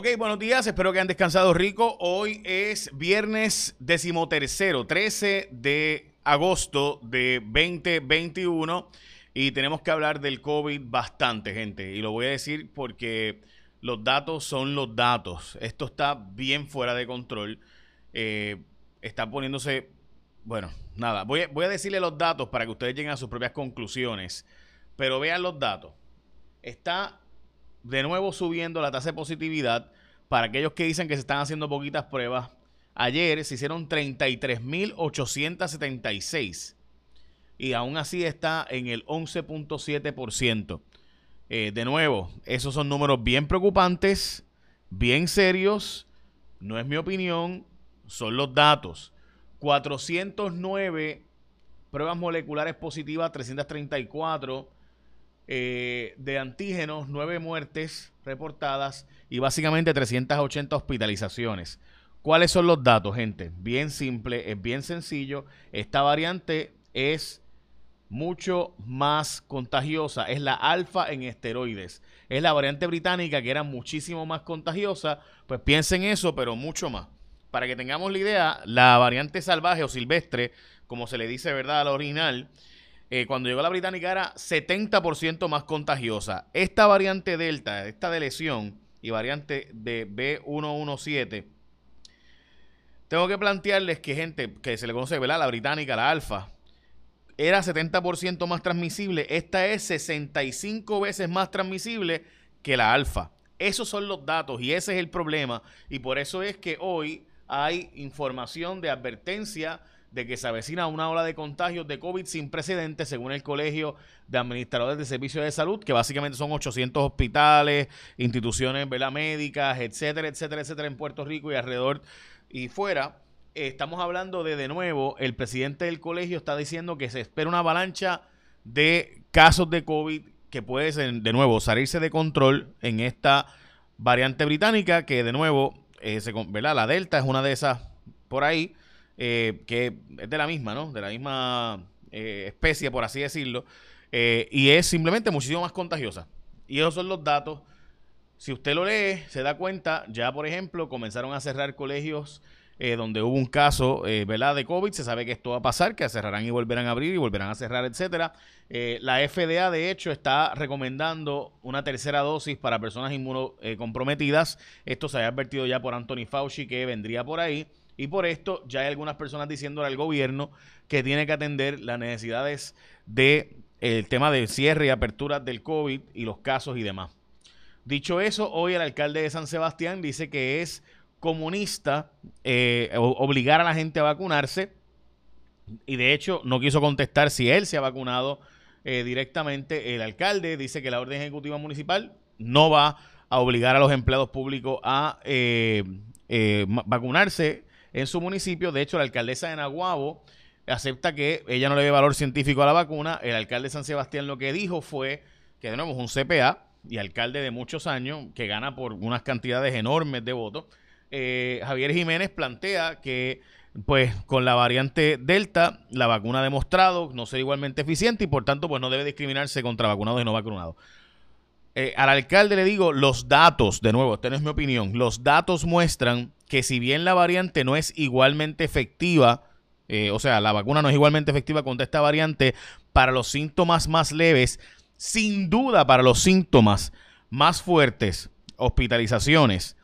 Ok, buenos días, espero que hayan descansado rico. Hoy es viernes decimotercero, 13 de agosto de 2021 y tenemos que hablar del COVID bastante, gente. Y lo voy a decir porque los datos son los datos. Esto está bien fuera de control. Eh, está poniéndose, bueno, nada, voy a decirle los datos para que ustedes lleguen a sus propias conclusiones. Pero vean los datos. Está de nuevo subiendo la tasa de positividad para aquellos que dicen que se están haciendo poquitas pruebas. Ayer se hicieron 33.876 y aún así está en el 11.7%. Eh, de nuevo, esos son números bien preocupantes, bien serios. No es mi opinión, son los datos. 409 pruebas moleculares positivas, 334 eh, de antígenos, 9 muertes reportadas y básicamente 380 hospitalizaciones. ¿Cuáles son los datos, gente? Bien simple, es bien sencillo. Esta variante es mucho más contagiosa. Es la alfa en esteroides. Es la variante británica que era muchísimo más contagiosa. Pues piensen eso, pero mucho más. Para que tengamos la idea, la variante salvaje o silvestre, como se le dice, ¿verdad? A la original, eh, cuando llegó la británica era 70% más contagiosa. Esta variante delta, esta de lesión y variante de B117, tengo que plantearles que gente que se le conoce, ¿verdad? La británica, la alfa, era 70% más transmisible. Esta es 65 veces más transmisible que la alfa. Esos son los datos y ese es el problema. Y por eso es que hoy hay información de advertencia de que se avecina una ola de contagios de COVID sin precedentes, según el Colegio de Administradores de Servicios de Salud, que básicamente son 800 hospitales, instituciones ¿verdad? médicas, etcétera, etcétera, etcétera, en Puerto Rico y alrededor y fuera. estamos hablando de, de nuevo, el presidente del colegio está diciendo que se espera una avalancha de casos de COVID que puede, de nuevo, salirse de control en esta variante británica, que de nuevo, eh, se, ¿verdad? la Delta es una de esas por ahí eh, que es de la misma, ¿no? De la misma eh, especie, por así decirlo, eh, y es simplemente muchísimo más contagiosa. Y esos son los datos. Si usted lo lee, se da cuenta, ya por ejemplo, comenzaron a cerrar colegios donde hubo un caso ¿verdad? de COVID, se sabe que esto va a pasar, que cerrarán y volverán a abrir y volverán a cerrar, etcétera. la FDA, de hecho, está recomendando una tercera dosis para personas inmunocomprometidas. Esto se había advertido ya por Anthony Fauci que vendría por ahí. Y por esto ya hay algunas personas diciéndole al gobierno que tiene que atender las necesidades del de, tema de cierre y apertura del COVID y los casos y demás. Dicho eso, hoy el alcalde de San Sebastián dice que es comunista eh, obligar a la gente a vacunarse y de hecho no quiso contestar si él se ha vacunado eh, directamente. El alcalde dice que la orden ejecutiva municipal no va a obligar a los empleados públicos a eh, vacunarse en su municipio. De hecho, la alcaldesa de Naguabo acepta que ella no le ve valor científico a la vacuna. El alcalde de San Sebastián lo que dijo fue que de nuevo es un CPA y alcalde de muchos años que gana por unas cantidades enormes de votos. Eh, Javier Jiménez plantea que pues con la variante Delta la vacuna ha demostrado no ser igualmente eficiente y por tanto pues no debe discriminarse contra vacunados y no vacunados. Eh, al alcalde le digo, los datos, de nuevo, esta no es mi opinión, los datos muestran que si bien la variante no es igualmente efectiva, eh, o sea, la vacuna no es igualmente efectiva contra esta variante, para los síntomas más leves, sin duda para los síntomas más fuertes, hospitalizaciones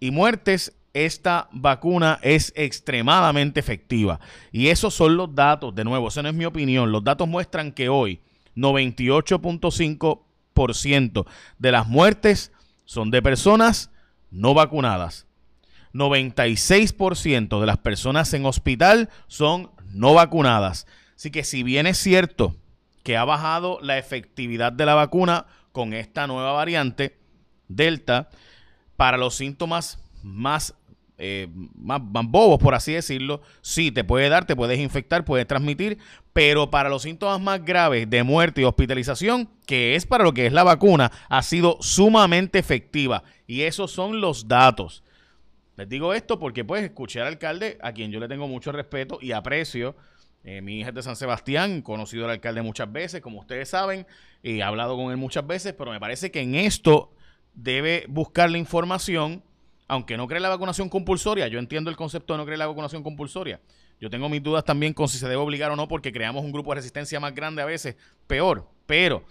y muertes, esta vacuna es extremadamente efectiva. Y esos son los datos, de nuevo, esa no es mi opinión, los datos muestran que hoy 98.5% de las muertes son de personas no vacunadas. 96% de las personas en hospital son no vacunadas. Así que si bien es cierto que ha bajado la efectividad de la vacuna con esta nueva variante Delta, para los síntomas más, eh, más, bobos, por así decirlo, sí, te puede dar, te puedes infectar, puedes transmitir, pero para los síntomas más graves de muerte y hospitalización, que es para lo que es la vacuna, ha sido sumamente efectiva. Y esos son los datos. Les digo esto porque pues escuché al alcalde, a quien yo le tengo mucho respeto y aprecio. Eh, mi hija es de San Sebastián, conocido al alcalde muchas veces, como ustedes saben, y he hablado con él muchas veces, pero me parece que en esto debe buscar la información, aunque no cree la vacunación compulsoria. Yo entiendo el concepto de no creer la vacunación compulsoria. Yo tengo mis dudas también con si se debe obligar o no, porque creamos un grupo de resistencia más grande a veces, peor. Pero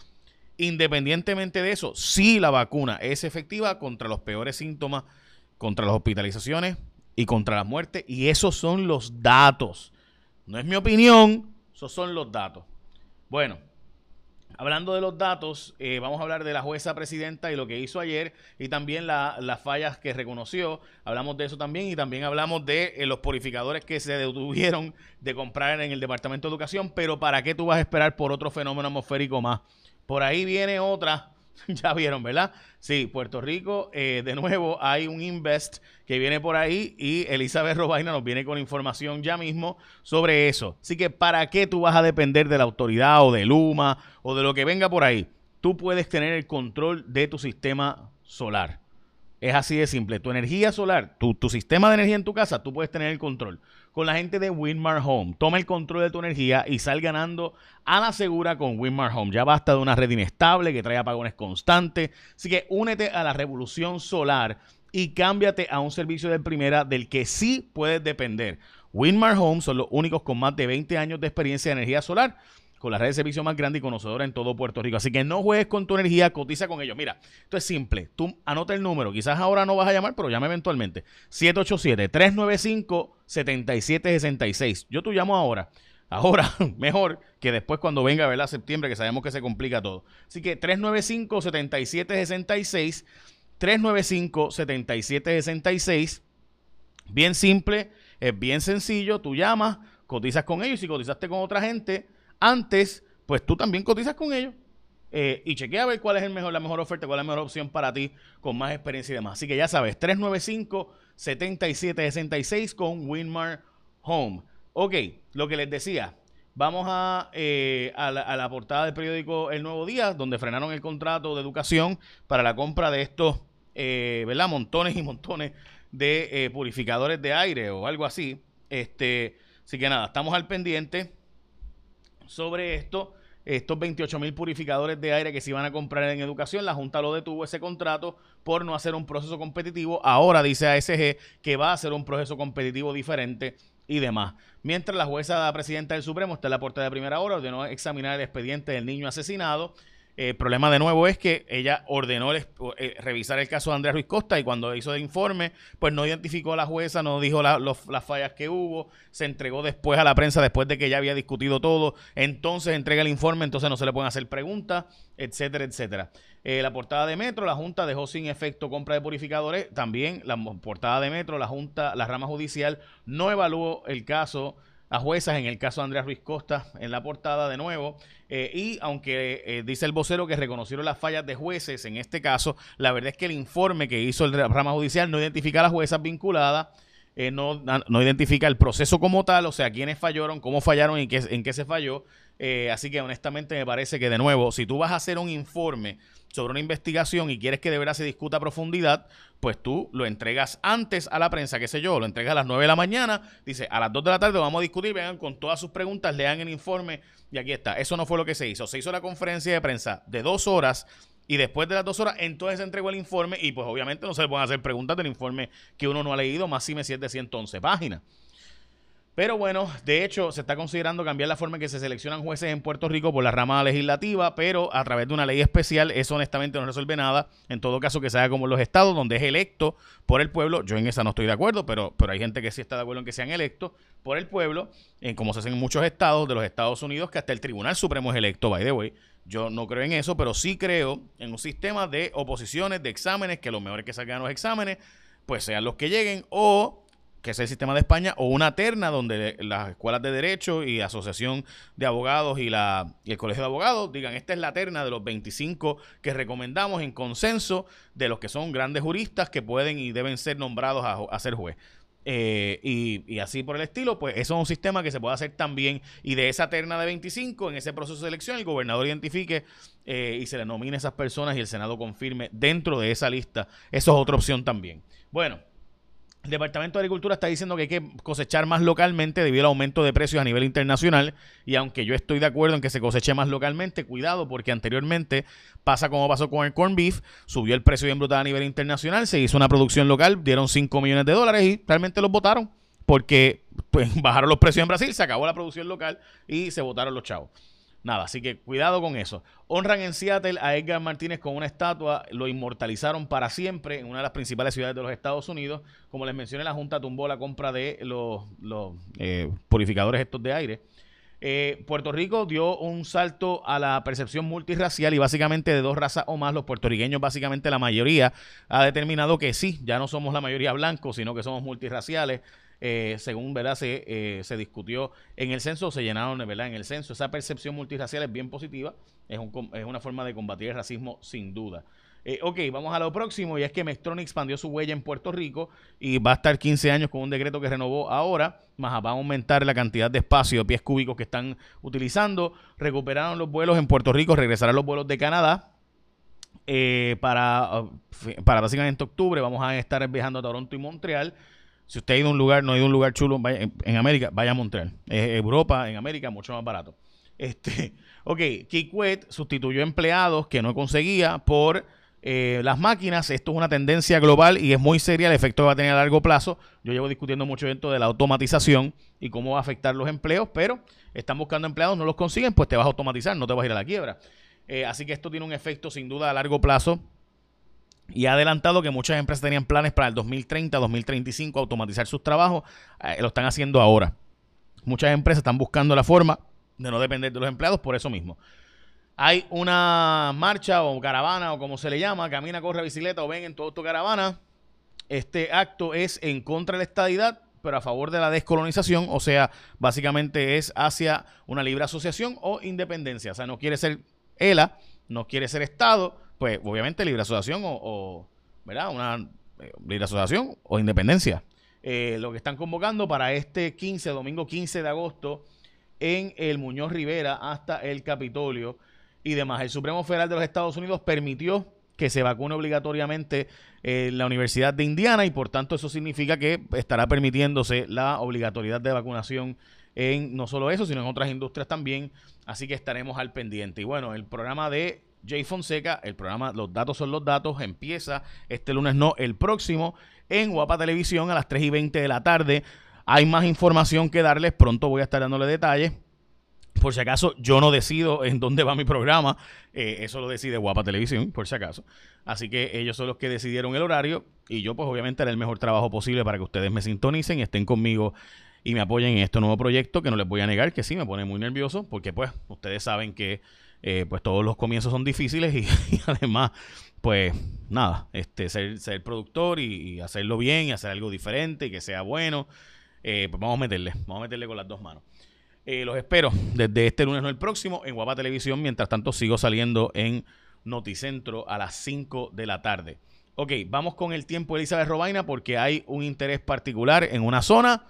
independientemente de eso, sí la vacuna es efectiva contra los peores síntomas, contra las hospitalizaciones y contra la muerte. Y esos son los datos. No es mi opinión, esos son los datos. Bueno, Hablando de los datos, eh, vamos a hablar de la jueza presidenta y lo que hizo ayer y también las fallas que reconoció. Hablamos de eso también y también hablamos de eh, los purificadores que se detuvieron de comprar en el Departamento de Educación. Pero ¿para qué tú vas a esperar por otro fenómeno atmosférico más? Por ahí viene otra ya vieron, ¿verdad? Sí, Puerto Rico, eh, de nuevo hay un Invest que viene por ahí y Elizabeth Robaina nos viene con información ya mismo sobre eso. Así que, ¿para qué tú vas a depender de la autoridad o de Luma o de lo que venga por ahí? Tú puedes tener el control de tu sistema solar. Es así de simple. Tu energía solar, tu, tu, sistema de energía en tu casa, tú puedes tener el control. Con la gente de Winmar Home, toma el control de tu energía y sal ganando a la segura con Winmar Home. Ya basta de una red inestable que trae apagones constantes. Así que únete a la revolución solar y cámbiate a un servicio de primera del que sí puedes depender. Winmar Home son los únicos con más de 20 años de experiencia de energía solar con la red de servicio más grande y conocedora en todo Puerto Rico. Así que no juegues con tu energía, cotiza con ellos. Mira, esto es simple. Tú anota el número. Quizás ahora no vas a llamar, pero llama eventualmente. 787-395-7766. Yo tú llamo ahora. Ahora, mejor que después cuando venga, ¿verdad? Septiembre, que sabemos que se complica todo. Así que 395-7766. 395-7766. Bien simple, es bien sencillo. Tú llamas, cotizas con ellos. Y si cotizaste con otra gente antes, pues tú también cotizas con ellos. Eh, y chequea a ver cuál es el mejor, la mejor oferta, cuál es la mejor opción para ti con más experiencia y demás. Así que ya sabes, 395-7766 con Winmar Home. Ok, lo que les decía, vamos a, eh, a, la, portada del periódico El Nuevo Día, donde frenaron el contrato de educación para la compra de estos, eh, ¿verdad? Montones y montones de purificadores de aire o algo así. Este, así que nada, estamos al pendiente sobre esto. Estos 28 mil purificadores de aire que se iban a comprar en educación, la Junta lo detuvo ese contrato por no hacer un proceso competitivo. Ahora dice ASG que va a hacer un proceso competitivo diferente y demás. Mientras la jueza presidenta del Supremo está en la puerta de primera hora, ordenó examinar el expediente del niño asesinado el problema de nuevo es que ella ordenó eh, revisar el caso de Andrea Ruiz Costa y cuando hizo el informe, pues no identificó a la jueza, no dijo las fallas que hubo, se entregó después a la prensa después de que ya había discutido todo, entonces entrega el informe, entonces no se le pueden hacer preguntas, etcétera, etcétera. Eh, la portada de Metro, la Junta dejó sin efecto compra de purificadores, también la portada de Metro, la Junta, la rama judicial no evaluó el caso a juezas, en el caso de Andrea Ruiz Costa, en la portada de nuevo. Eh, y aunque eh, dice el vocero que reconocieron las fallas de jueces en este caso, la verdad es que el informe que hizo el rama judicial no identifica a las juezas vinculadas. Eh, no, no, identifica el proceso como tal, o sea, quiénes fallaron, cómo fallaron y qué, en qué se falló. Así que honestamente me parece que de nuevo, si tú vas a hacer un informe sobre una investigación y quieres que de verdad se discuta a profundidad, pues tú lo entregas antes a la prensa, qué sé yo, lo entregas a las 9 de la mañana, dice, a las 2 de la tarde vamos a discutir, vengan con todas sus preguntas, lean el informe y aquí está. Eso no fue lo que se hizo. Se hizo la conferencia de prensa de dos horas y después de las dos horas, entonces se entregó el informe y pues obviamente no se le pueden hacer preguntas del informe que uno no ha leído, más si me es de 111 páginas. Pero bueno, de hecho, se está considerando cambiar la forma en que se seleccionan jueces en Puerto Rico por la rama legislativa, pero a través de una ley especial, eso honestamente no resuelve nada. En todo caso, que se haga como los estados, donde es electo por el pueblo. Yo en esa no estoy de acuerdo, pero, pero hay gente que sí está de acuerdo en que sean electos por el pueblo, en como se hace en muchos estados de los Estados Unidos, que hasta el Tribunal Supremo es electo, by the way. Yo no creo en eso, pero sí creo en un sistema de oposiciones, de exámenes, que lo mejor es que salgan los exámenes, pues sean los que lleguen, o que es el sistema de España, o una terna donde las escuelas de derecho y asociación de abogados y, la, y el colegio de abogados digan, esta es la terna de los 25 que recomendamos en consenso de los que son grandes juristas que pueden y deben ser nombrados a, ser juez. Eh, y, así por el estilo, pues eso es un sistema que se puede hacer también. Y de esa terna de 25, en ese proceso de elección, el gobernador identifique eh, y se le nomine a esas personas y el Senado confirme dentro de esa lista. Eso es otra opción también. Bueno, El Departamento de Agricultura está diciendo que hay que cosechar más localmente debido al aumento de precios a nivel internacional. Y aunque yo estoy de acuerdo en que se coseche más localmente, cuidado porque anteriormente pasa como pasó con el corn beef, subió el precio bien brutal a nivel internacional, se hizo una producción local, dieron 5 millones de dólares y realmente los votaron porque pues, bajaron los precios en Brasil, se acabó la producción local y se votaron los chavos. Nada, así que cuidado con eso. Honran en Seattle a Edgar Martínez con una estatua, lo inmortalizaron para siempre en una de las principales ciudades de los Estados Unidos. Como les mencioné, la Junta tumbó la compra de los, eh, purificadores estos de aire. Eh, Puerto Rico dio un salto a la percepción multirracial y básicamente de dos razas o más, los puertorriqueños, básicamente la mayoría, ha determinado que sí, ya no somos la mayoría blancos, sino que somos multirraciales. Eh, según ¿verdad? Se, eh, se discutió en el censo, se llenaron ¿verdad? en el censo. Esa percepción multirracial es bien positiva, es, un, es una forma de combatir el racismo sin duda. Eh, ok, vamos a lo próximo y es que Mextronic expandió su huella en Puerto Rico y va a estar 15 años con un decreto que renovó ahora, más va a aumentar la cantidad de espacio de pies cúbicos que están utilizando. Recuperaron los vuelos en Puerto Rico, regresarán los vuelos de Canadá. para, para básicamente octubre vamos a estar viajando a Toronto y Montreal. Si usted ha ido a un lugar, no ha ido a un lugar chulo en, América, vaya a Montreal. Europa, en América, mucho más barato. Este, ok, Kikwet sustituyó empleados que no conseguía por eh, las máquinas. Esto es una tendencia global y es muy seria el efecto que va a tener a largo plazo. Yo llevo discutiendo mucho dentro de la automatización y cómo va a afectar los empleos, pero están buscando empleados, no los consiguen, pues te vas a automatizar, no te vas a ir a la quiebra. Eh, así que esto tiene un efecto sin duda a largo plazo y ha adelantado que muchas empresas tenían planes para el 2030, 2035 automatizar sus trabajos. Eh, lo están haciendo ahora. Muchas empresas están buscando la forma de no depender de los empleados por eso mismo. Hay una marcha o caravana o como se le llama, camina, corre, bicicleta o ven en todo tu caravana. Este acto es en contra de la estadidad, pero a favor de la descolonización, o sea, básicamente es hacia una libre asociación o independencia. O sea, no quiere ser ELA, no quiere ser Estado, pues obviamente libre asociación o, ¿verdad? Una eh, libre asociación o independencia. Eh, lo que están convocando para este 15, domingo 15 de agosto, en el Muñoz Rivera hasta el Capitolio y demás. El Supremo Federal de los Estados Unidos permitió que se vacune obligatoriamente en la Universidad de Indiana y por tanto eso significa que estará permitiéndose la obligatoriedad de vacunación en no solo eso, sino en otras industrias también. Así que estaremos al pendiente. Y bueno, el programa de Jay Fonseca. El programa Los Datos son los Datos empieza este lunes, no el próximo, en Guapa Televisión a las 3 y 20 de la tarde. Hay más información que darles. Pronto voy a estar dándole detalles. Por si acaso, yo no decido en dónde va mi programa. Eh, eso lo decide Guapa Televisión, por si acaso. Así que ellos son los que decidieron el horario. Y yo, pues, obviamente, haré el mejor trabajo posible para que ustedes me sintonicen y estén conmigo y me apoyen en este nuevo proyecto. Que no les voy a negar que sí, me pone muy nervioso. Porque, pues, ustedes saben que eh, pues todos los comienzos son difíciles y, además, pues nada, este, ser, ser productor y, hacerlo bien y hacer algo diferente y que sea bueno, eh, pues vamos a meterle, vamos a meterle con las dos manos. Eh, los espero desde este lunes, no el próximo, en Guapa Televisión. Mientras tanto, sigo saliendo en Noticentro a las 5 de la tarde. Ok, vamos con el tiempo Elizabeth Robaina porque hay un interés particular en una zona.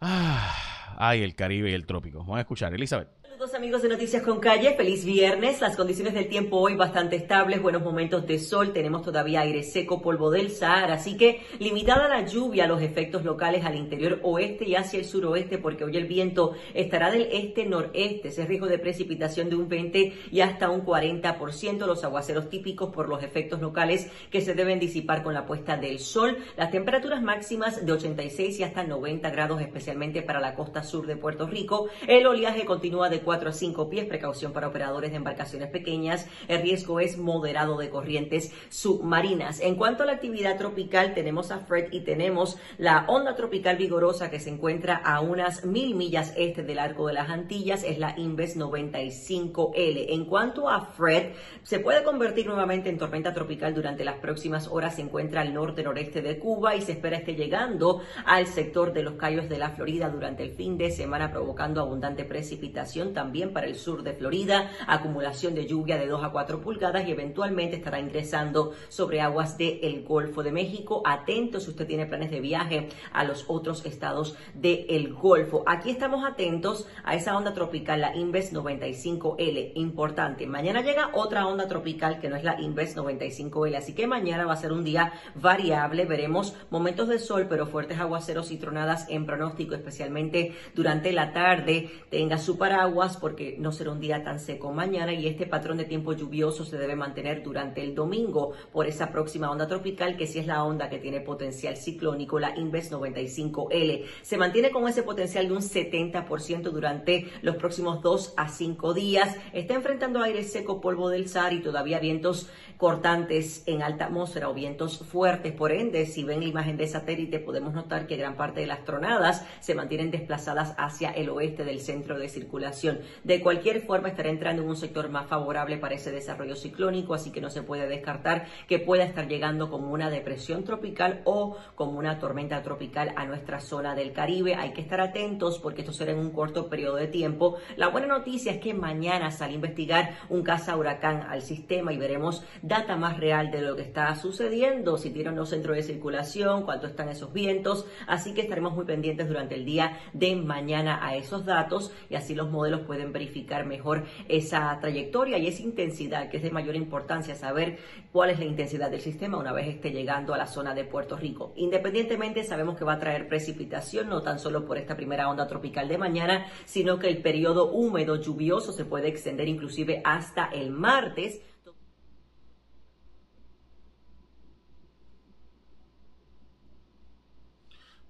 Ah, ay, el Caribe y el trópico. Vamos a escuchar, Elizabeth amigos de Noticias con Calle, feliz viernes. Las condiciones del tiempo hoy bastante estables, buenos momentos de sol, tenemos todavía aire seco, polvo del Sahara, así que limitada la lluvia, los efectos locales al interior oeste y hacia el suroeste, porque hoy el viento estará del este-noreste, ese riesgo de precipitación de un 20 y hasta un 40%, los aguaceros típicos por los efectos locales que se deben disipar con la puesta del sol, las temperaturas máximas de 86 y hasta 90 grados, especialmente para la costa sur de Puerto Rico, el oleaje continúa de 4 a 5 pies, precaución para operadores de embarcaciones pequeñas. El riesgo es moderado de corrientes submarinas. En cuanto a la actividad tropical, tenemos a Fred y tenemos la onda tropical vigorosa que se encuentra a unas mil millas este del arco de las Antillas, es la Inves 95L. En cuanto a Fred, se puede convertir nuevamente en tormenta tropical durante las próximas horas. Se encuentra al norte-noreste de Cuba y se espera esté llegando al sector de los Cayos de la Florida durante el fin de semana, provocando abundante precipitación también para el sur de Florida, acumulación de lluvia de 2 a 4 pulgadas y eventualmente estará ingresando sobre aguas del Golfo de México. Atento si usted tiene planes de viaje a los otros estados del Golfo. Aquí estamos atentos a esa onda tropical, la Inves 95L, importante. Mañana llega otra onda tropical que no es la Inves 95L, así que mañana va a ser un día variable. Veremos momentos de sol, pero fuertes aguaceros y tronadas en pronóstico, especialmente durante la tarde. Tenga su paraguas porque no será un día tan seco mañana y este patrón de tiempo lluvioso se debe mantener durante el domingo por esa próxima onda tropical que sí es la onda que tiene potencial ciclónico, la Inves 95L. Se mantiene con ese potencial de un 70% durante los próximos dos a cinco días. Está enfrentando aire seco, polvo del SAR y todavía vientos cortantes en alta atmósfera o vientos fuertes. Por ende, si ven la imagen de satélite, podemos notar que gran parte de las tronadas se mantienen desplazadas hacia el oeste del centro de circulación. De cualquier forma, estará entrando en un sector más favorable para ese desarrollo ciclónico, así que no se puede descartar que pueda estar llegando como una depresión tropical o como una tormenta tropical a nuestra zona del Caribe. Hay que estar atentos porque esto será en un corto periodo de tiempo. La buena noticia es que mañana sale a investigar un caza huracán al sistema y veremos data más real de lo que está sucediendo, si tiene un centro de circulación, cuánto están esos vientos, así que estaremos muy pendientes durante el día de mañana a esos datos y así los modelos pueden verificar mejor esa trayectoria y esa intensidad que es de mayor importancia saber cuál es la intensidad del sistema una vez esté llegando a la zona de Puerto Rico. Independientemente sabemos que va a traer precipitación no tan solo por esta primera onda tropical de mañana, sino que el periodo húmedo lluvioso se puede extender inclusive hasta el martes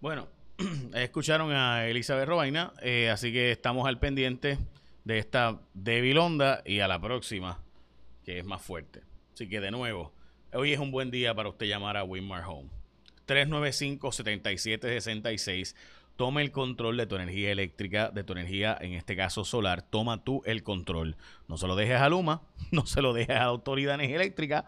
Bueno, escucharon a Elizabeth Robaina, eh, así que estamos al pendiente de esta débil onda y a la próxima, que es más fuerte. Así que de nuevo, hoy es un buen día para usted llamar a Winmar Home. 395-7766. Toma el control de tu energía eléctrica, de tu energía, en este caso solar. Toma tú el control. No se lo dejes a Luma, no se lo dejes a la Autoridad de Energía Eléctrica.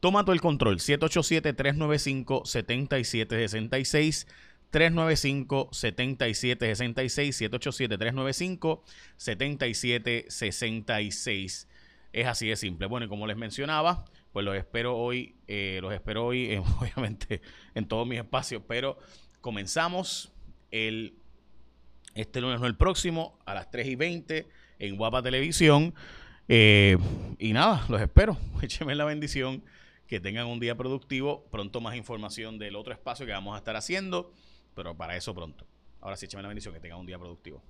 Toma tú el control. 787-395-7766. 395-7766. 787-395-7766. Es así de simple. Bueno, y como les mencionaba, pues los espero hoy, eh, los espero hoy, obviamente, en todos mis espacios, pero comenzamos el, este lunes, no el próximo, a las 3 y 20 en Guapa Televisión. Eh, y nada, los espero. Écheme la bendición que tengan un día productivo. Pronto más información del otro espacio que vamos a estar haciendo, pero para eso pronto. Ahora sí, échame la bendición, que tengan un día productivo.